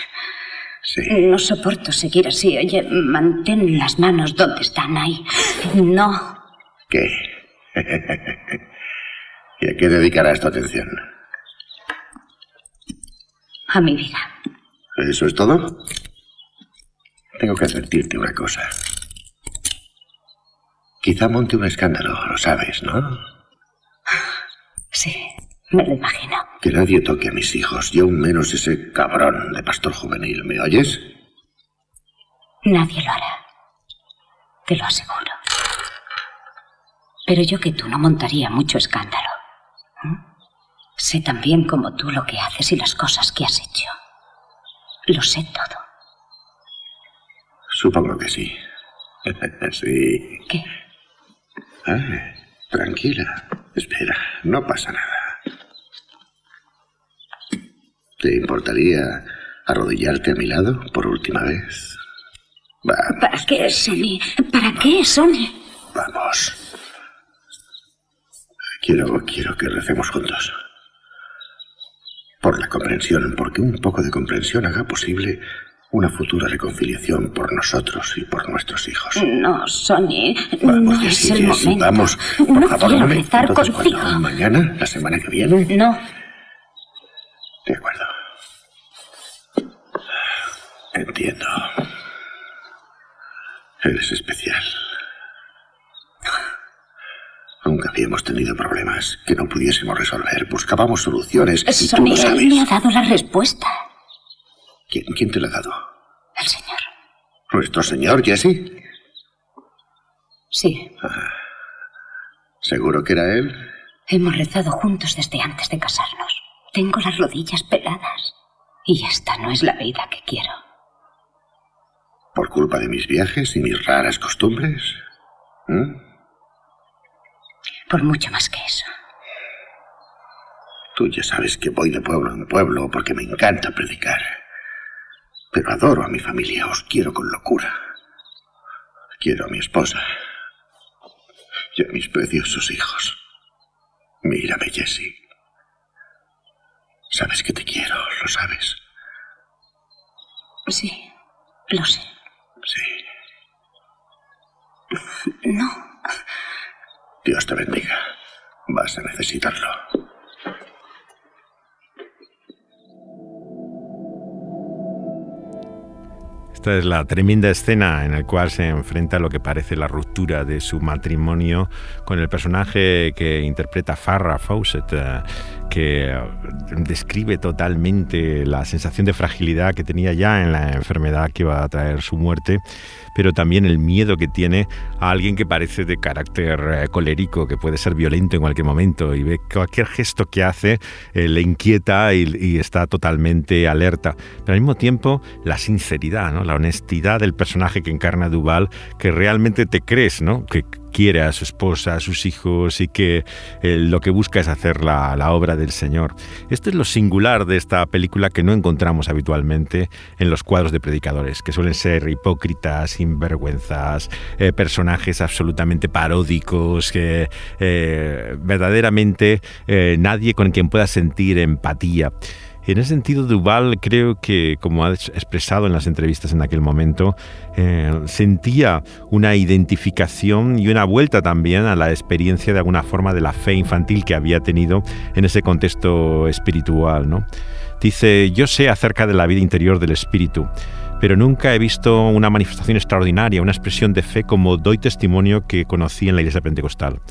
Sí. No soporto seguir así. Oye, mantén las manos donde están ahí. No. ¿Qué? ¿Y a qué dedicarás tu atención? A mi vida. ¿Eso es todo? Tengo que advertirte una cosa. Quizá monte un escándalo, lo sabes, ¿no? Sí, me lo imagino. Que nadie toque a mis hijos, y aún menos ese cabrón de pastor juvenil, ¿me oyes? Nadie lo hará. Te lo aseguro. Pero yo que tú no montaría mucho escándalo. ¿Mm? Sé tan bien como tú lo que haces y las cosas que has hecho. Lo sé todo. Supongo que sí. sí. ¿Qué? Ah, tranquila. Espera, no pasa nada. ¿Te importaría arrodillarte a mi lado por última vez? Vamos, ¿Para qué, Sony? ¿Para qué, Sony? vamos. Quiero, quiero que recemos juntos. Por la comprensión, porque un poco de comprensión haga posible una futura reconciliación por nosotros y por nuestros hijos. No, Sony, Vamos, no es el momento. Vamos, por no favor, quiero me- rezar Entonces, contigo. ¿cuándo? ¿Mañana? ¿La semana que viene? No, De acuerdo. Entiendo. Eres especial. Nunca habíamos tenido problemas que no pudiésemos resolver. Buscábamos soluciones y tú Sony, lo él sabes. me ha dado la respuesta. ¿Quién, quién te lo ha dado? El Señor. ¿Nuestro señor Jesse? Sí, ¿Seguro que era él? hemos rezado juntos desde antes de casarnos. Tengo las rodillas peladas. Y esta no es la vida que quiero. ¿Por culpa de mis viajes y mis raras costumbres? ¿Mm? Por mucho más que eso. Tú ya sabes que voy de pueblo en pueblo porque me encanta predicar. Pero adoro a mi familia, os quiero con locura. Quiero a mi esposa y a mis preciosos hijos. Mírame, Jesse. Sabes que te quiero, lo sabes. Sí, lo sé. Sí. No, Dios te bendiga. Vas a necesitarlo. Esta es la tremenda escena en la cual se enfrenta lo que parece la ruptura de su matrimonio con el personaje que interpreta Farrah Fawcett, eh, que eh, describe totalmente la sensación de fragilidad que tenía ya en la enfermedad que iba a traer su muerte, pero también el miedo que tiene a alguien que parece de carácter eh, colérico, que puede ser violento en cualquier momento y ve cualquier gesto que hace eh, le inquieta y, y está totalmente alerta. Pero al mismo tiempo la sinceridad, ¿no? la honestidad del personaje que encarna Duval, que realmente te crees, ¿no? que quiere a su esposa, a sus hijos y que eh, lo que busca es hacer la, la obra del Señor. Esto es lo singular de esta película que no encontramos habitualmente en los cuadros de predicadores, que suelen ser hipócritas, sinvergüenzas, eh, personajes absolutamente paródicos, que eh, verdaderamente nadie con quien pueda sentir empatía. En ese sentido, Duval creo que, como ha expresado en las entrevistas en aquel momento, eh, sentía una identificación y una vuelta también a la experiencia de alguna forma de la fe infantil que había tenido en ese contexto espiritual. ¿no? Dice, yo sé acerca de la vida interior del espíritu, pero nunca he visto una manifestación extraordinaria, una expresión de fe como doy testimonio que conocí en la iglesia pentecostal.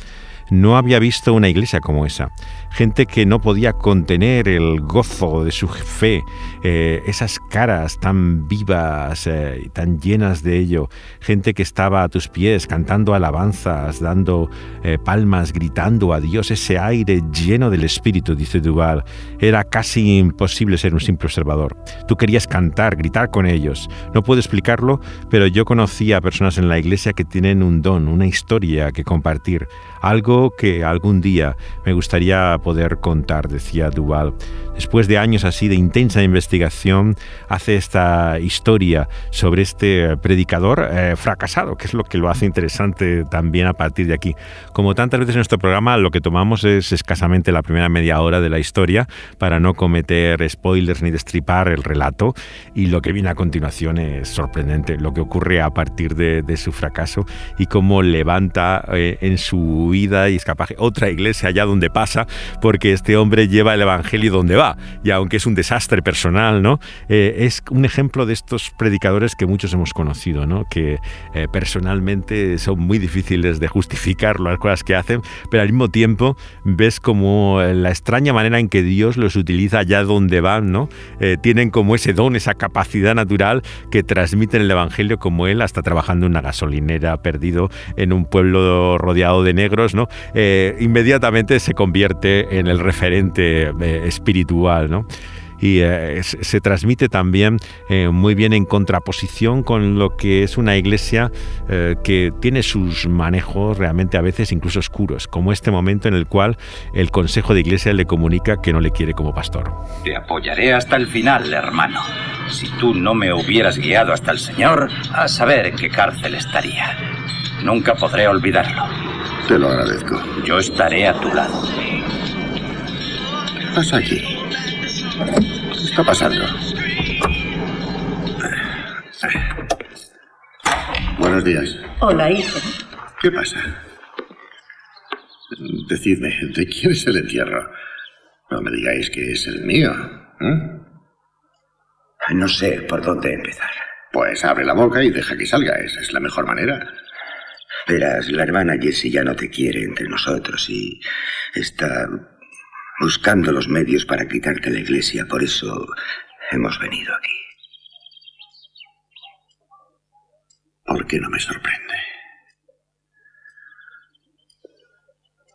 No había visto una iglesia como esa. Gente que no podía contener el gozo de su fe, eh, esas caras tan vivas eh, tan llenas de ello. Gente que estaba a tus pies cantando alabanzas, dando eh, palmas, gritando a Dios, ese aire lleno del Espíritu, dice Duval. Era casi imposible ser un simple observador. Tú querías cantar, gritar con ellos. No puedo explicarlo, pero yo conocí a personas en la iglesia que tienen un don, una historia que compartir, algo que algún día me gustaría poder contar, decía Duval. Después de años así de intensa investigación, hace esta historia sobre este predicador eh, fracasado, que es lo que lo hace interesante también a partir de aquí. Como tantas veces en nuestro programa, lo que tomamos es escasamente la primera media hora de la historia para no cometer spoilers ni destripar el relato. Y lo que viene a continuación es sorprendente, lo que ocurre a partir de, su fracaso y cómo levanta eh, en su vida y escapaje otra iglesia allá donde pasa, porque este hombre lleva el Evangelio donde va. Y aunque es un desastre personal, ¿no? Eh, es un ejemplo de estos predicadores que muchos hemos conocido, ¿no? que eh, personalmente son muy difíciles de justificar las cosas que hacen, pero al mismo tiempo ves como la extraña manera en que Dios los utiliza allá donde van, ¿no? tienen como ese don, esa capacidad natural que transmiten el Evangelio como él, hasta trabajando en una gasolinera, perdido en un pueblo rodeado de negros, ¿no? Eh, inmediatamente se convierte en el referente eh, espiritual, ¿no? y eh, se transmite también eh, muy bien en contraposición con lo que es una iglesia eh, que tiene sus manejos realmente a veces incluso oscuros, como este momento en el cual el Consejo de Iglesia le comunica que no le quiere como pastor. Te apoyaré hasta el final, hermano. Si tú no me hubieras guiado hasta el Señor, a saber en qué cárcel estaría. Nunca podré olvidarlo. Te lo agradezco. Yo estaré a tu lado. ¿Qué pasa aquí? ¿Qué está pasando? Buenos días. Hola, hijo. ¿Qué pasa? Decidme, ¿de quién es el entierro? No me digáis que es el mío. ¿eh? No sé por dónde empezar. Pues abre la boca y deja que salga. Esa es la mejor manera. Verás, la hermana Jessie ya no te quiere entre nosotros y está buscando los medios para quitarte la iglesia. Por eso hemos venido aquí. ¿Por qué no me sorprende?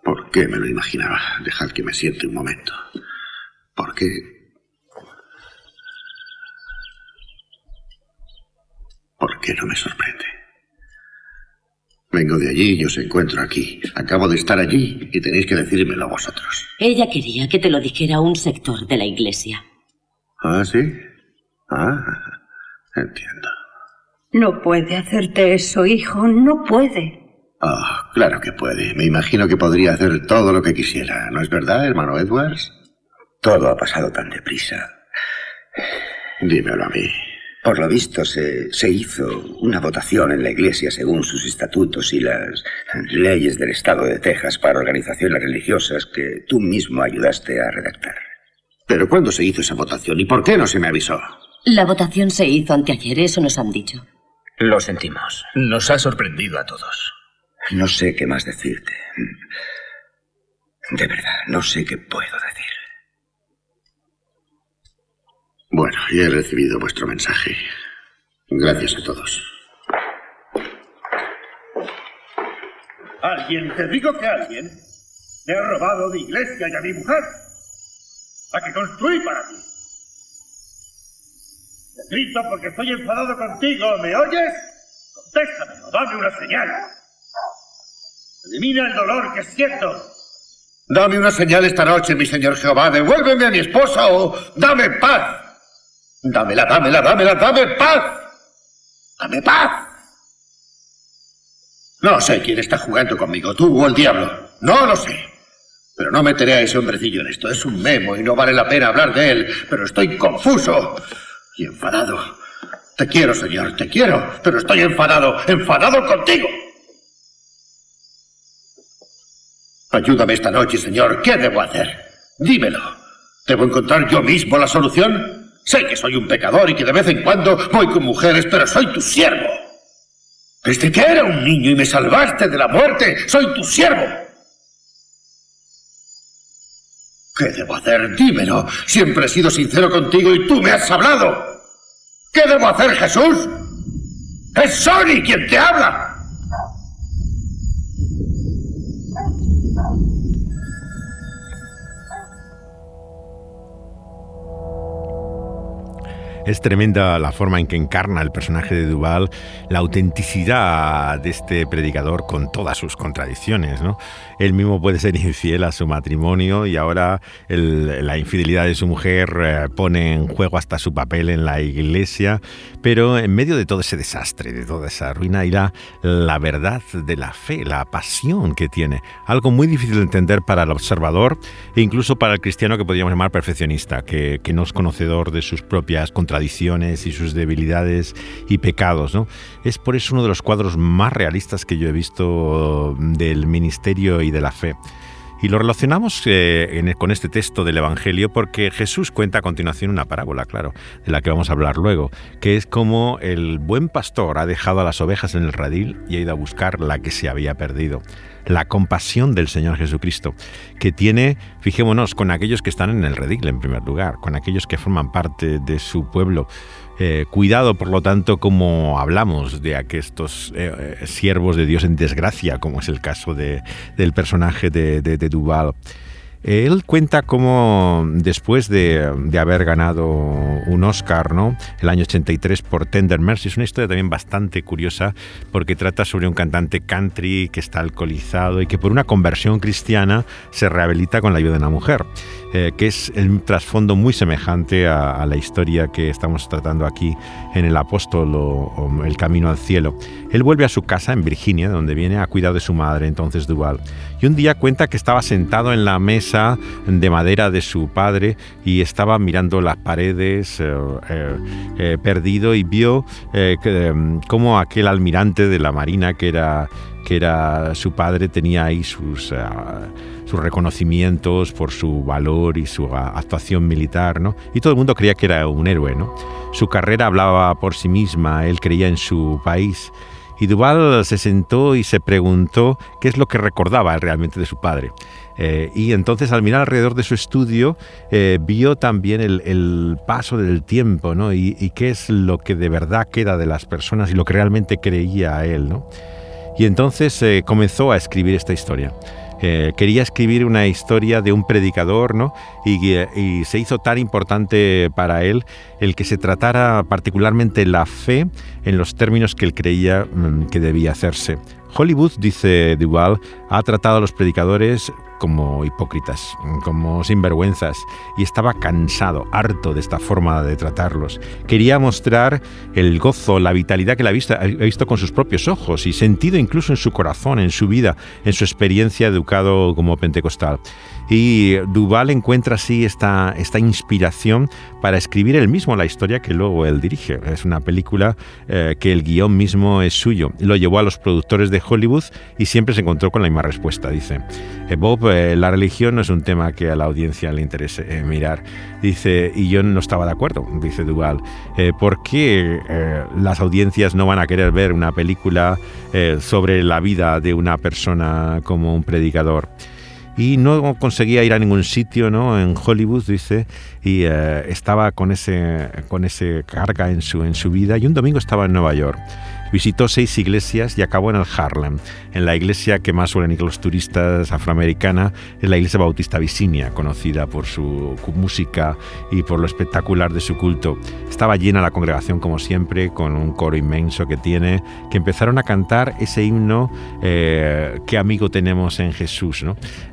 ¿Por qué me lo imaginaba? Dejad que me siente un momento. ¿Por qué? ¿Por qué no me sorprende? Vengo de allí y os encuentro aquí. Acabo de estar allí y tenéis que decírmelo vosotros. Ella quería que te lo dijera un sector de la iglesia. ¿Ah, sí? Ah, entiendo. No puede hacerte eso, hijo, no puede. Ah, claro que puede. Me imagino que podría hacer todo lo que quisiera. ¿No es verdad, hermano Edwards? Todo ha pasado tan deprisa. Dímelo a mí. Por lo visto se, se, hizo una votación en la Iglesia según sus estatutos y las leyes del Estado de Texas para organizaciones religiosas que tú mismo ayudaste a redactar. ¿Pero cuándo se hizo esa votación y por qué no se me avisó? La votación se hizo anteayer, eso nos han dicho. Lo sentimos. Nos ha sorprendido a todos. No sé qué más decirte. De verdad, no sé qué puedo decir. Bueno, ya he recibido vuestro mensaje. Gracias a todos. Alguien, te digo que alguien, me ha robado mi iglesia y a mi mujer, la que construí para ti. Te grito porque estoy enfadado contigo, ¿me oyes? Contéstamelo, dame una señal. Elimina el dolor que siento. Dame una señal esta noche, mi señor Jehová. Devuélveme a mi esposa o dame paz. Dámela, dámela, dámela, dame paz. Dame paz. No sé quién está jugando conmigo, tú o el diablo. No lo sé. Pero no meteré a ese hombrecillo en esto. Es un memo y no vale la pena hablar de él. Pero estoy confuso y enfadado. Te quiero, señor, te quiero. Pero estoy enfadado, enfadado contigo. Ayúdame esta noche, señor. ¿Qué debo hacer? Dímelo. ¿Debo encontrar yo mismo la solución? Sé que soy un pecador y que de vez en cuando voy con mujeres, pero soy tu siervo. Desde que era un niño y me salvaste de la muerte, soy tu siervo. ¿Qué debo hacer? Dímelo. Siempre he sido sincero contigo y tú me has hablado. ¿Qué debo hacer, Jesús? Es Sony quien te habla. Es tremenda la forma en que encarna el personaje de Duval, la autenticidad de este predicador con todas sus contradicciones. ¿no? Él mismo puede ser infiel a su matrimonio y ahora la infidelidad de su mujer eh, pone en juego hasta su papel en la iglesia, pero en medio de todo ese desastre, de toda esa ruina, irá la verdad de la fe, la pasión que tiene. Algo muy difícil de entender para el observador e incluso para el cristiano que podríamos llamar perfeccionista, que, que no es conocedor de sus propias contradicciones y sus debilidades y pecados. ¿no? Es por eso uno de los cuadros más realistas que yo he visto del ministerio y de la fe. Y lo relacionamos eh, con este texto del Evangelio porque Jesús cuenta a continuación una parábola, claro, de la que vamos a hablar luego, que es como el buen pastor ha dejado a las ovejas en el radil y ha ido a buscar la que se había perdido. La compasión del Señor Jesucristo, que tiene, fijémonos, con aquellos que están en el redil en primer lugar, con aquellos que forman parte de su pueblo. Eh, cuidado, por lo tanto, como hablamos de aquestos eh, eh, siervos de Dios en desgracia, como es el caso de, del personaje de, de, de Duval. Él cuenta cómo después de, haber ganado un Oscar, ¿no? El año 83 por Tender Mercy, es una historia también bastante curiosa porque trata sobre un cantante country que está alcoholizado y que por una conversión cristiana se rehabilita con la ayuda de una mujer. Eh, que es el trasfondo muy semejante a, la historia que estamos tratando aquí en El Apóstol o, El Camino al Cielo. Él vuelve a su casa en Virginia, donde viene a cuidar de su madre, entonces Duval, y un día cuenta que estaba sentado en la mesa de madera de su padre y estaba mirando las paredes eh, eh, perdido y vio cómo aquel almirante de la Marina que era, que era su padre tenía ahí sus reconocimientos por su valor y su actuación militar, ¿no? Y todo el mundo creía que era un héroe, ¿no? Su carrera hablaba por sí misma, él creía en su país. Y Duval se sentó y se preguntó qué es lo que recordaba realmente de su padre. Eh, y entonces al mirar alrededor de su estudio eh, vio también el, paso del tiempo ¿no? Y, qué es lo que de verdad queda de las personas y lo que realmente creía él. ¿no? Y entonces eh, comenzó a escribir esta historia. Eh, quería escribir una historia de un predicador, ¿no? Y, y, se hizo tan importante para él el que se tratara particularmente la fe en los términos que él creía mm, que debía hacerse. Hollywood, dice Duval, ha tratado a los predicadores como hipócritas, como sinvergüenzas, y estaba cansado, harto de esta forma de tratarlos. Quería mostrar el gozo, la vitalidad que la ha visto con sus propios ojos y sentido incluso en su corazón, en su vida, en su experiencia educado como pentecostal. Y Duval encuentra así esta, esta inspiración para escribir él mismo la historia que luego él dirige. Es una película eh, que el guion mismo es suyo. Lo llevó a los productores de Hollywood y siempre se encontró con la misma respuesta. Dice, eh, Bob, eh, la religión no es un tema que a la audiencia le interese mirar. Dice, y yo no estaba de acuerdo, dice Duval. ¿Por qué las audiencias no van a querer ver una película sobre la vida de una persona como un predicador? y no conseguía ir a ningún sitio ¿no? en Hollywood, dice, y eh, estaba con ese, con ese carga en su, en su vida y un domingo estaba en Nueva York Visitó seis iglesias y acabó en el Harlem, en la iglesia que más suelen ir los turistas afroamericana, es la iglesia bautista Visinia, conocida por su música y por lo espectacular de su culto. Estaba llena la congregación como siempre, con un coro inmenso que tiene, que empezaron a cantar ese himno eh, Qué amigo tenemos en Jesús.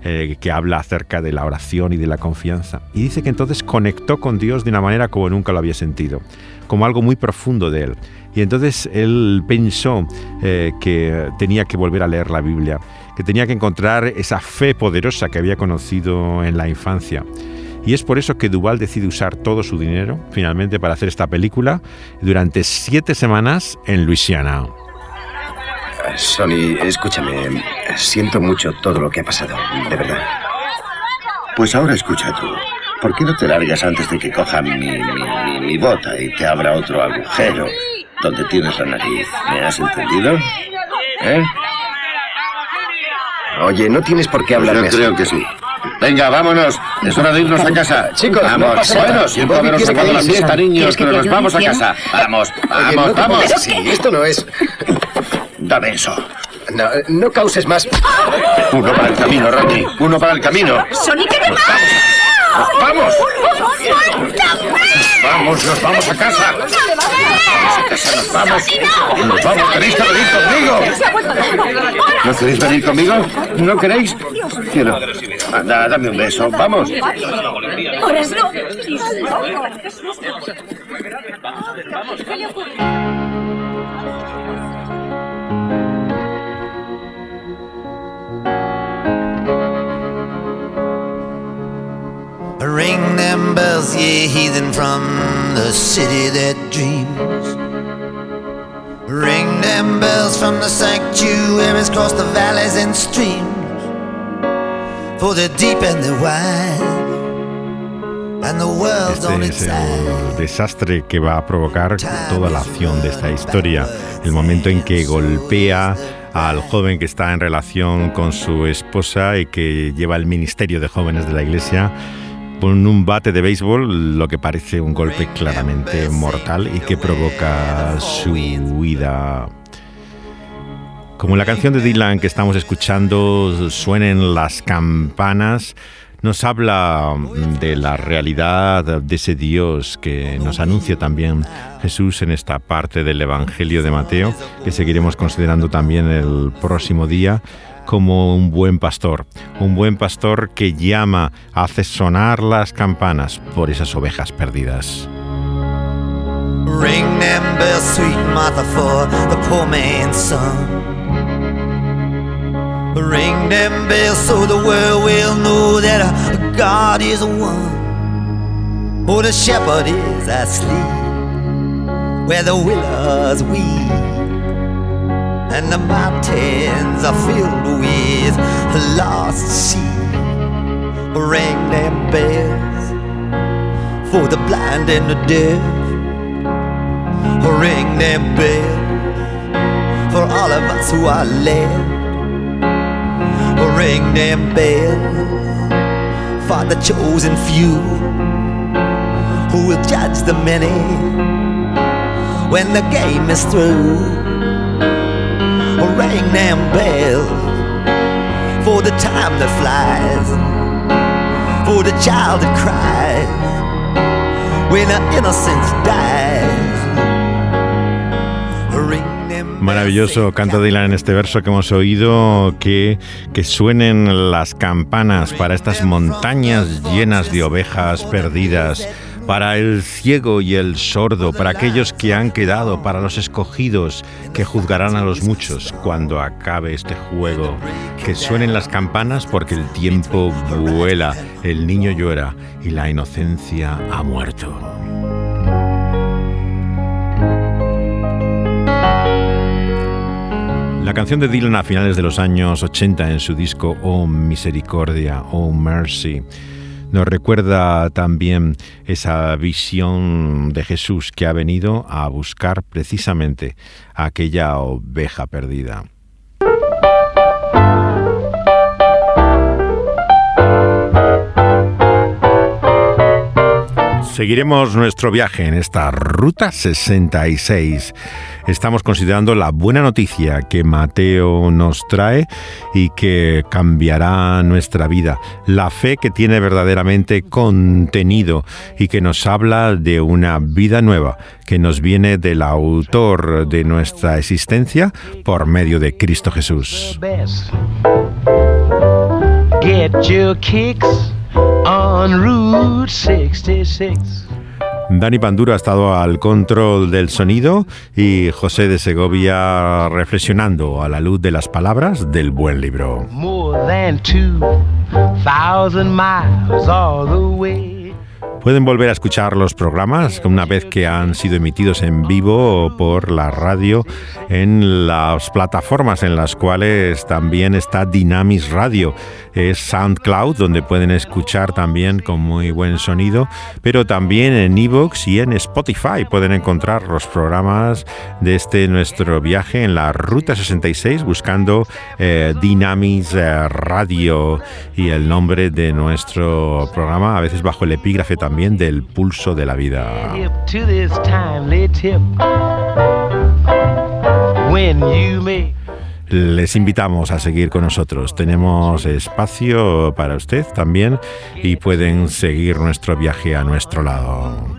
Eh, que habla acerca de la oración y de la confianza. Y dice que entonces conectó con Dios de una manera como nunca lo había sentido, como algo muy profundo de él. Y entonces él pensó eh, que tenía que volver a leer la Biblia, que tenía que encontrar esa fe poderosa que había conocido en la infancia. Y es por eso que Duval decide usar todo su dinero, finalmente, para hacer esta película durante siete semanas en Luisiana. Sonny, escúchame. Siento mucho todo lo que ha pasado, de verdad. Pues ahora escucha tú. ¿Por qué no te largas antes de que coja mi, mi, mi bota y te abra otro agujero? donde tienes la nariz. ¿Me has entendido? ¿Eh? Oye, no tienes por qué hablarme Yo creo que sí. Venga, vámonos. Es hora de irnos a casa. Chicos, vamos. bueno, siento haberos sacado la fiesta, niños, pero nos vamos a casa. Vamos, vamos, vamos. Sí, esto no es. Dame eso. No, no causes más. Uno para el camino, Rodney. Uno para el camino. ¡Sonic, que me vamos! ¡Vamos, nos vamos a casa! ¡Nos vamos! ¡Nos vamos! ¿Queréis que venir conmigo? ¿No queréis venir conmigo? ¿No queréis? Quiero. Anda, dame un beso. ¡Vamos! Horas no. Ring them bells, ye heathen from the city that dreams. Ring them bells from the sanctuaries across the valleys and streams. For the deep and the wide. And the world's on Este es el desastre que va a provocar toda la acción de esta historia. El momento en que golpea al joven que está en relación con su esposa y que lleva el ministerio de jóvenes de la iglesia con un bate de béisbol, lo que parece un golpe claramente mortal y que provoca su huida. Como la canción de Dylan que estamos escuchando, suenen las campanas, nos habla de la realidad de ese Dios que nos anuncia también Jesús en esta parte del Evangelio de Mateo, que seguiremos considerando también el próximo día como un buen pastor, un buen pastor que llama, hace sonar las campanas por esas ovejas perdidas. Ring them bells, sweet Martha, for the poor man's son. Ring them bells so the world will know that uh, God is one. Oh, the shepherd is asleep where the willows weep, and the mountains are filled with lost sheep. Ring them bells for the blind and the deaf. Ring them bells for all of us who are left. Ring them bells for the chosen few who will judge the many when the game is through. Ring them bells for the time that flies, for the child that cries when our innocence dies. Maravilloso canto de Dylan en este verso que hemos oído, que, que suenen las campanas para estas montañas llenas de ovejas perdidas, para el ciego y el sordo, para aquellos que han quedado, para los escogidos que juzgarán a los muchos cuando acabe este juego. Que suenen las campanas porque el tiempo vuela, el niño llora y la inocencia ha muerto. La canción de Dylan a finales de los años 80 en su disco Oh Misericordia, Oh Mercy, nos recuerda también esa visión de Jesús que ha venido a buscar precisamente aquella oveja perdida. Seguiremos nuestro viaje en esta Ruta 66. Estamos considerando la buena noticia que Mateo nos trae y que cambiará nuestra vida. La fe que tiene verdaderamente contenido y que nos habla de una vida nueva que nos viene del autor de nuestra existencia por medio de Cristo Jesús. On Route 66. Dani Panduro ha estado al control del sonido y José de Segovia reflexionando a la luz de las palabras del buen libro. More than 2,000 Pueden volver a escuchar los programas una vez que han sido emitidos en vivo por la radio en las plataformas en las cuales también está Dynamis Radio. Es SoundCloud, donde pueden escuchar también con muy buen sonido, pero también en Evox y en Spotify pueden encontrar los programas de este nuestro viaje en la Ruta 66 buscando eh, Dynamis eh, Radio y el nombre de nuestro programa, a veces bajo el epígrafe también del pulso de la vida. Les invitamos a seguir con nosotros. Tenemos espacio para usted también y pueden seguir nuestro viaje a nuestro lado.